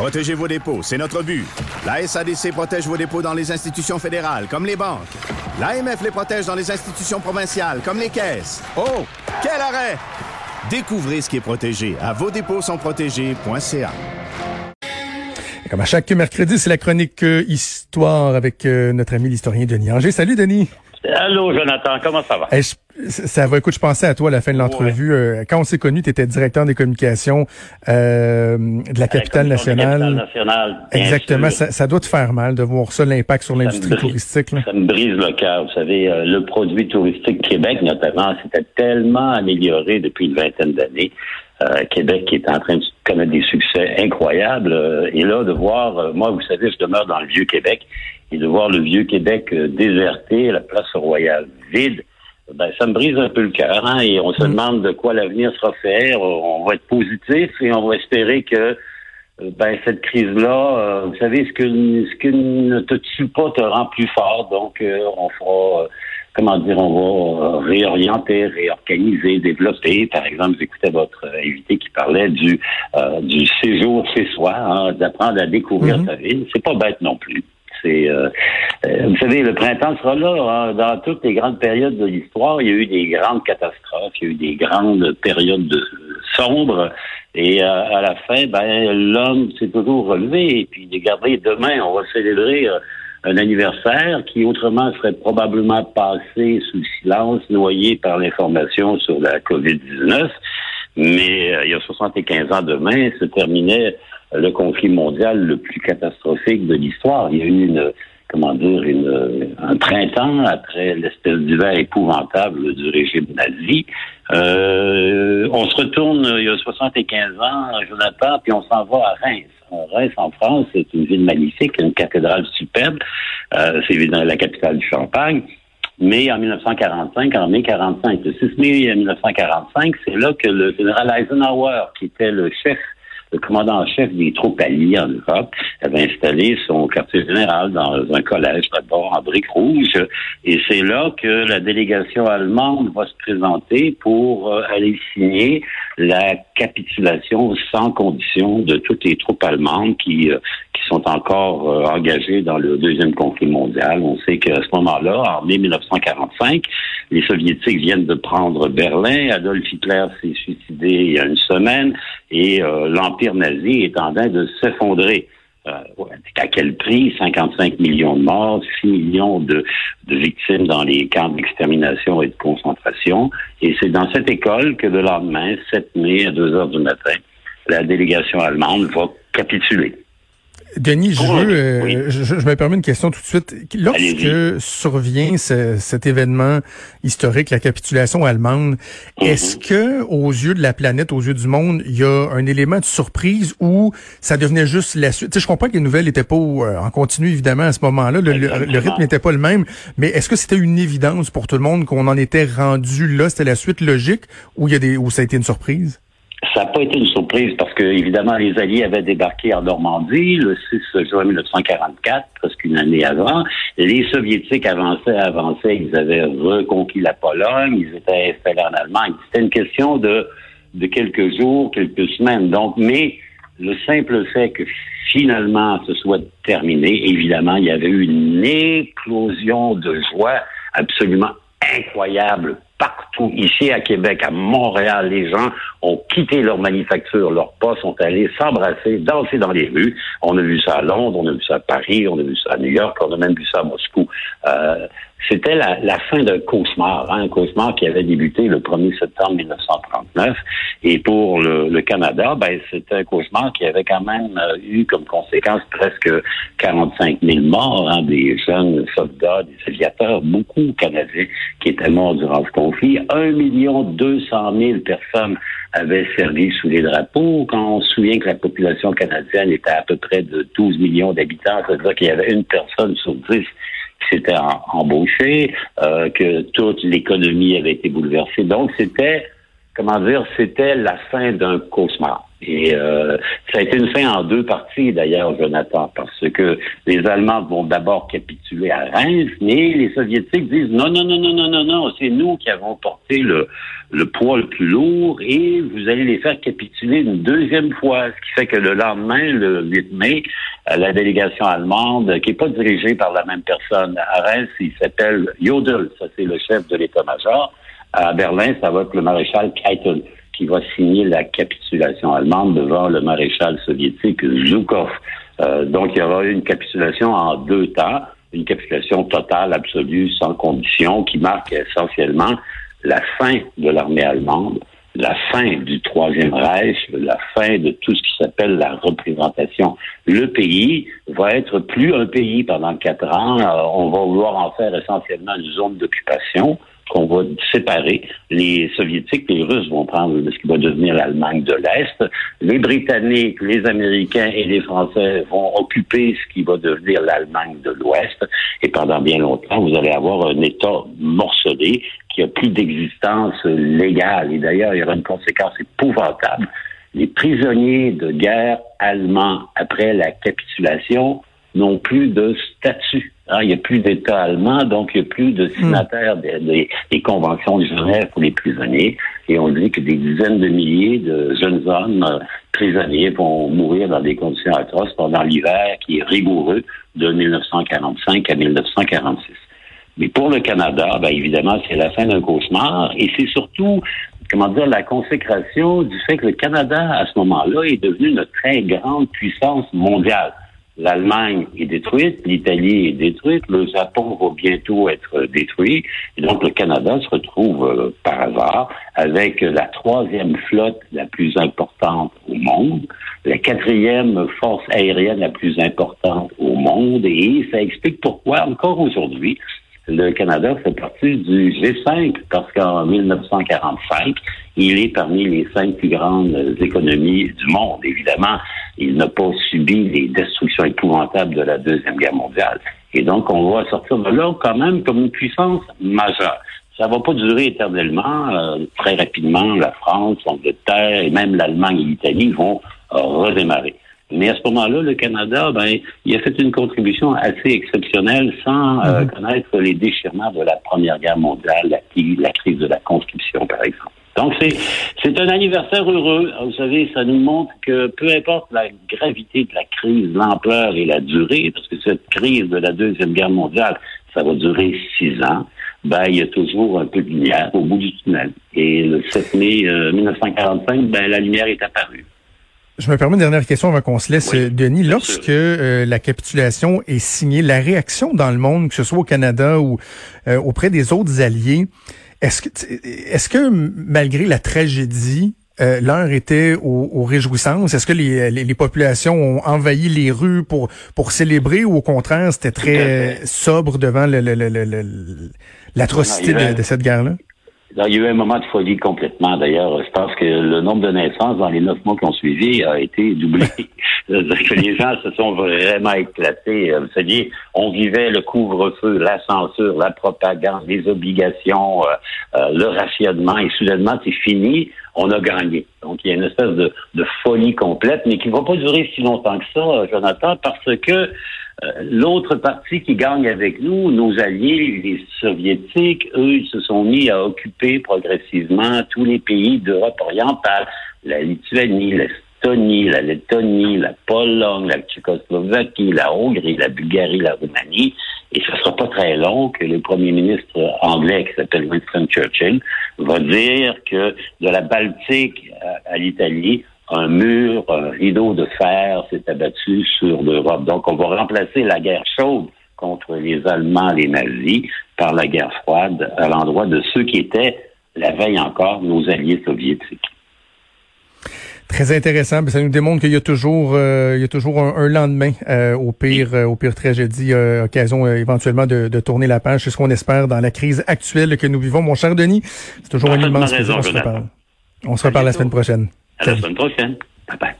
Protégez vos dépôts, c'est notre but. La SADC protège vos dépôts dans les institutions fédérales, comme les banques. L'AMF les protège dans les institutions provinciales, comme les caisses. Oh, quel arrêt! Découvrez ce qui est protégé à vos dépôts sont protégés.ca. Comme à chaque mercredi, c'est la chronique euh, Histoire avec euh, notre ami l'historien Denis Anger. Salut Denis! Allô, Jonathan, comment ça va? ça va, écoute, je pensais à toi à la fin de l'entrevue. Euh, quand on s'est connus, tu étais directeur des communications euh, de la capitale nationale. nationale Exactement. Ça, ça, doit te faire mal de voir ça, l'impact sur l'industrie touristique. Là. Ça me brise le cœur. Vous savez, euh, le produit touristique Québec, notamment, s'était tellement amélioré depuis une vingtaine d'années. Québec qui est en train de connaître des succès incroyables. et là, de voir, moi, vous savez, je demeure dans le vieux Québec et de voir le vieux Québec euh, déserté, la place royale vide, ben, ça me brise un peu le cœur. Hein, et on se mm. demande de quoi l'avenir sera fait. On va être positif et on va espérer que euh, ben, cette crise-là, euh, vous savez, ce que, ce que ne te tue pas te rend plus fort. Donc, on fera, comment dire, on va réorienter, réorganiser, développer. Par exemple, j'écoutais votre invité qui parlait du, du séjour chez soi, hein, d'apprendre à découvrir mm-hmm. sa ville. C'est pas bête non plus. C'est, euh, euh, vous savez, le printemps sera là. Hein. Dans toutes les grandes périodes de l'histoire, il y a eu des grandes catastrophes, il y a eu des grandes périodes de, sombres. Et euh, à la fin, ben, l'homme s'est toujours relevé. Et puis, regardez, demain, on va célébrer un anniversaire qui autrement serait probablement passé sous silence, noyé par l'information sur la COVID-19. Mais il y a 75 ans demain, se terminait le conflit mondial le plus catastrophique de l'histoire. Il y a eu une, comment dire, une, un printemps après l'espèce d'hiver épouvantable du régime nazi. Euh, on se retourne il y a 75 ans, Jonathan, puis on s'en va à Reims. Reims, en France, c'est une ville magnifique, une cathédrale superbe. Euh, c'est évidemment la capitale du Champagne. Mais en 1945, en mai 45, le 6 mai 1945, c'est là que le général Eisenhower, qui était le chef le commandant en chef des troupes alliées en Europe avait installé son quartier général dans un collège d'abord en briques rouges. Et c'est là que la délégation allemande va se présenter pour euh, aller signer la capitulation sans condition de toutes les troupes allemandes qui, euh, qui sont encore euh, engagées dans le deuxième conflit mondial. On sait qu'à ce moment-là, en mai 1945, les soviétiques viennent de prendre Berlin. Adolf Hitler s'est suicidé il y a une semaine et l'Empire nazi est en train de s'effondrer. Euh, à quel prix? 55 millions de morts, 6 millions de, victimes dans les camps d'extermination et de concentration. Et c'est dans cette école que le lendemain, 7 mai à 2 heures du matin, la délégation allemande va capituler. Denis, je veux, euh, je, me permets une question tout de suite. Lorsque survient cet événement historique, la capitulation allemande, mhm. est-ce que, aux yeux de la planète, aux yeux du monde, il y a un élément de surprise ou ça devenait juste la suite? Tu sais, je comprends que les nouvelles n'étaient pas euh, en continu, évidemment, à ce moment-là. Le, le, rythme n'était pas le même. Mais est-ce que c'était une évidence pour tout le monde qu'on en était rendu là? C'était la suite logique ou il y a des, ou ça a été une surprise? Ça n'a pas été une surprise parce que, évidemment, les Alliés avaient débarqué en Normandie le 6 juin 1944, presque une année avant. Les Soviétiques avançaient, avançaient, ils avaient reconquis la Pologne, ils étaient installés en Allemagne. C'était une question de, de quelques jours, quelques semaines. Donc, mais le simple fait que finalement ce soit terminé, évidemment, il y avait eu une éclosion de joie absolument incroyable partout, ici à Québec, à Montréal, les gens ont quitté leur manufacture, leur poste, sont allés s'embrasser, danser dans les rues. On a vu ça à Londres, on a vu ça à Paris, on a vu ça à New York, on a même vu ça à Moscou. Euh, c'était la, la, fin d'un cauchemar, hein, un cauchemar qui avait débuté le 1er septembre 1939. Et pour le, le Canada, ben, c'était un cauchemar qui avait quand même euh, eu comme conséquence presque 45 000 morts, hein, des jeunes soldats, des aviateurs, beaucoup Canadiens qui étaient morts durant ce conflit. 1 200 000 personnes avaient servi sous les drapeaux. Quand on se souvient que la population canadienne était à peu près de 12 millions d'habitants, c'est-à-dire qu'il y avait une personne sur 10 c'était embauché euh, que toute l'économie avait été bouleversée. Donc, c'était, comment dire, c'était la fin d'un cauchemar. Et euh, ça a été une fin en deux parties d'ailleurs, Jonathan, parce que les Allemands vont d'abord capituler à Reims, mais les Soviétiques disent non, non, non, non, non, non, non, c'est nous qui avons porté le, le poids le plus lourd et vous allez les faire capituler une deuxième fois, ce qui fait que le lendemain, le 8 mai, euh, la délégation allemande, qui n'est pas dirigée par la même personne à Reims, il s'appelle Jodl, ça c'est le chef de l'état-major. À Berlin, ça va être le maréchal Keitel qui va signer la capitulation allemande devant le maréchal soviétique Zhukov. Euh, donc, il y aura une capitulation en deux temps, une capitulation totale, absolue, sans condition, qui marque essentiellement la fin de l'armée allemande, la fin du Troisième Reich, la fin de tout ce qui s'appelle la représentation. Le pays va être plus un pays pendant quatre ans. Euh, on va vouloir en faire essentiellement une zone d'occupation qu'on va séparer. Les Soviétiques, les Russes vont prendre ce qui va devenir l'Allemagne de l'Est. Les Britanniques, les Américains et les Français vont occuper ce qui va devenir l'Allemagne de l'Ouest. Et pendant bien longtemps, vous allez avoir un État morcelé qui a plus d'existence légale. Et d'ailleurs, il y aura une conséquence épouvantable. Les prisonniers de guerre allemands après la capitulation n'ont plus de statut. Hein, il n'y a plus d'État allemand, donc il n'y a plus de signataires des, conventions de Genève pour les prisonniers. Et on dit que des dizaines de milliers de jeunes hommes euh, prisonniers vont mourir dans des conditions atroces pendant l'hiver qui est rigoureux de 1945 à 1946. Mais pour le Canada, ben évidemment, c'est la fin d'un cauchemar et c'est surtout, comment dire, la consécration du fait que le Canada, à ce moment-là, est devenu une très grande puissance mondiale. L'Allemagne est détruite, l'Italie est détruite, le Japon va bientôt être détruit. Et donc, le Canada se retrouve euh, par hasard avec la troisième flotte la plus importante au monde, la quatrième force aérienne la plus importante au monde. Et ça explique pourquoi, encore aujourd'hui, le Canada fait partie du G5 parce qu'en 1945, il est parmi les cinq plus grandes économies du monde. Évidemment, il n'a pas subi les destructions épouvantables de la Deuxième Guerre mondiale. Et donc, on va sortir de là quand même comme une puissance majeure. Ça va pas durer éternellement. Euh, très rapidement, la France, l'Angleterre et même l'Allemagne et l'Italie vont euh, redémarrer. Mais à ce moment-là, le Canada, ben, il a fait une contribution assez exceptionnelle sans euh, mhm. connaître les déchirements de la Première Guerre mondiale, la, la crise de la conscription, par exemple. Donc, c'est, c'est un anniversaire heureux. Vous savez, ça nous montre que peu importe la gravité de la crise, l'ampleur et la durée, parce que cette crise de la Deuxième Guerre mondiale, ça va durer six ans, ben, il y a toujours un peu de lumière au bout du tunnel. Et le 7 mai 1945, euh, ben, la lumière est apparue. Je me permets une dernière question avant qu'on se laisse, Denis. Lorsque euh, la capitulation est signée, la réaction dans le monde, que ce soit au Canada ou euh, auprès des autres alliés, est-ce que, est-ce que malgré la tragédie, euh, l'heure était aux, réjouissances? Est-ce que les, les, populations ont envahi les rues pour, pour célébrer ou au contraire, c'était très sobre devant l'atrocité de, de cette guerre-là? Il y a eu un moment de folie complètement. D'ailleurs, je pense que le nombre de naissances dans les neuf mois qui ont suivi a été doublé. les gens se sont vraiment éclatés. Vous savez, on vivait le couvre-feu, la censure, la propagande, les obligations, euh, euh, le rationnement, et soudainement, c'est fini. On a gagné. Donc, il y a une espèce de, de folie complète, mais qui ne va pas durer si longtemps que ça, Jonathan, parce que euh, l'autre partie qui gagne avec nous, nos alliés, les soviétiques, eux, ils se sont mis à occuper progressivement tous les pays d'Europe orientale, la Lituanie, l'Estonie, la Lettonie, la Pologne, la Tchécoslovaquie, la Hongrie, la Bulgarie, la Roumanie. Et ce sera pas très long que le premier ministre anglais, qui s'appelle Winston Churchill, va dire que de la Baltique à l'Italie, un mur, un rideau de fer s'est abattu sur l'Europe. Donc, on va remplacer la guerre chaude contre les Allemands, les nazis, par la guerre froide à l'endroit de ceux qui étaient, la veille encore, nos alliés soviétiques. Très intéressant. Ça nous démontre qu'il y a toujours, euh, il y a toujours un, lendemain euh, au pire, euh, au pire tragédie, occasion éventuellement de, tourner la page. C'est ce qu'on espère dans la crise actuelle que nous vivons, mon cher Denis. C'est toujours un immense plaisir. On se reparle. On se reparle la semaine prochaine. À la semaine prochaine. Bye bye.